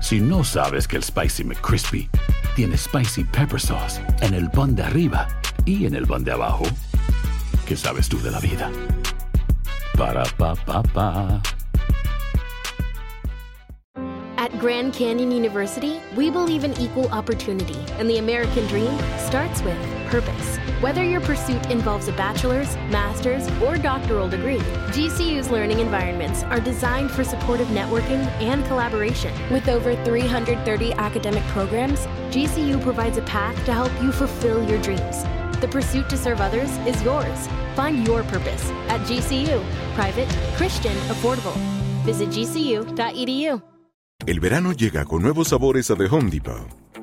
Si no sabes que el Spicy McCrispy tiene Spicy Pepper Sauce en el pan de arriba y en el pan de abajo, ¿qué sabes tú de la vida? Para, pa, pa, pa. At Grand Canyon University, we believe in equal opportunity, and the American dream starts with purpose. Whether your pursuit involves a bachelor's, master's, or doctoral degree, GCU's learning environments are designed for supportive networking and collaboration. With over 330 academic programs, GCU provides a path to help you fulfill your dreams. The pursuit to serve others is yours. Find your purpose at GCU. Private, Christian, affordable. Visit gcu.edu. El verano llega con nuevos sabores a The Home Depot.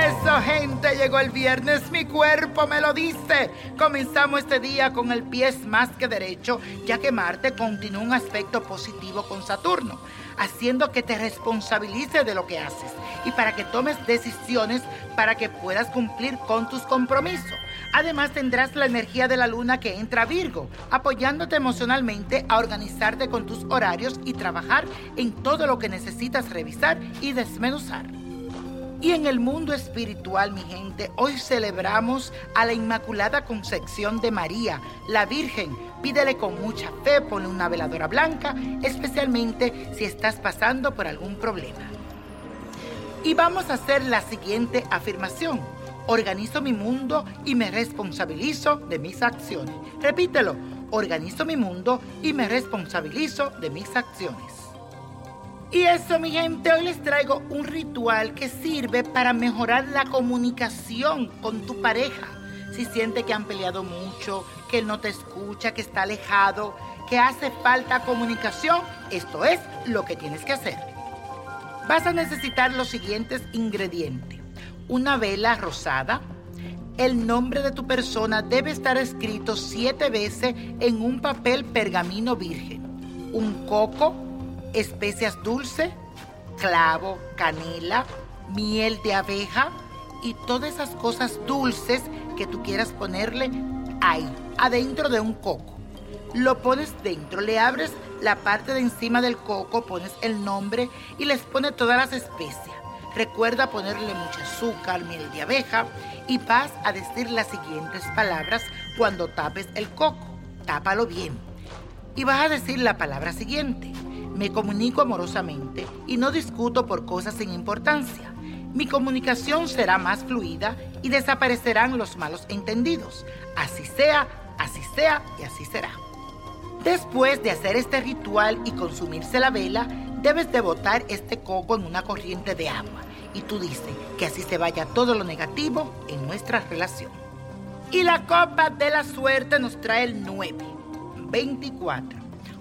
Eso, gente, llegó el viernes, mi cuerpo me lo dice. Comenzamos este día con el pie más que derecho, ya que Marte continúa un aspecto positivo con Saturno, haciendo que te responsabilices de lo que haces y para que tomes decisiones para que puedas cumplir con tus compromisos. Además tendrás la energía de la luna que entra a Virgo, apoyándote emocionalmente a organizarte con tus horarios y trabajar en todo lo que necesitas revisar y desmenuzar. Y en el mundo espiritual, mi gente, hoy celebramos a la Inmaculada Concepción de María, la Virgen. Pídele con mucha fe, ponle una veladora blanca, especialmente si estás pasando por algún problema. Y vamos a hacer la siguiente afirmación. Organizo mi mundo y me responsabilizo de mis acciones. Repítelo. Organizo mi mundo y me responsabilizo de mis acciones. Y eso, mi gente, hoy les traigo un ritual que sirve para mejorar la comunicación con tu pareja. Si siente que han peleado mucho, que no te escucha, que está alejado, que hace falta comunicación, esto es lo que tienes que hacer. Vas a necesitar los siguientes ingredientes. Una vela rosada. El nombre de tu persona debe estar escrito siete veces en un papel pergamino virgen. Un coco especias dulces, clavo, canela, miel de abeja y todas esas cosas dulces que tú quieras ponerle ahí, adentro de un coco. Lo pones dentro, le abres la parte de encima del coco, pones el nombre y les pones todas las especias. Recuerda ponerle mucho azúcar, miel de abeja y vas a decir las siguientes palabras cuando tapes el coco. Tápalo bien. Y vas a decir la palabra siguiente me comunico amorosamente y no discuto por cosas sin importancia. Mi comunicación será más fluida y desaparecerán los malos entendidos. Así sea, así sea y así será. Después de hacer este ritual y consumirse la vela, debes de botar este coco en una corriente de agua. Y tú dices que así se vaya todo lo negativo en nuestra relación. Y la copa de la suerte nos trae el 9, 24,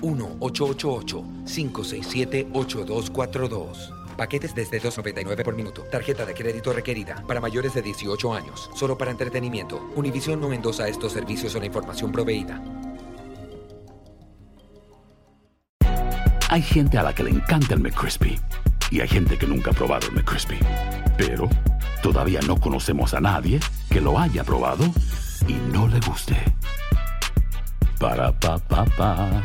1-888-567-8242. Paquetes desde 2.99 por minuto. Tarjeta de crédito requerida para mayores de 18 años. Solo para entretenimiento. Univision no endosa estos servicios o la información proveída. Hay gente a la que le encanta el McCrispy y hay gente que nunca ha probado el McCrispy. Pero todavía no conocemos a nadie que lo haya probado y no le guste. Para pa pa pa.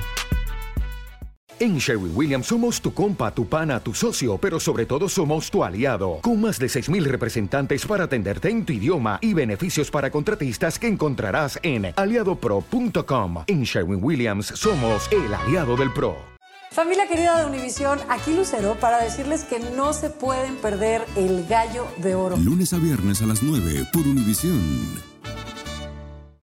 En Sherwin Williams somos tu compa, tu pana, tu socio, pero sobre todo somos tu aliado, con más de 6.000 representantes para atenderte en tu idioma y beneficios para contratistas que encontrarás en aliadopro.com. En Sherwin Williams somos el aliado del PRO. Familia querida de Univisión, aquí Lucero para decirles que no se pueden perder el gallo de oro. Lunes a viernes a las 9 por Univisión.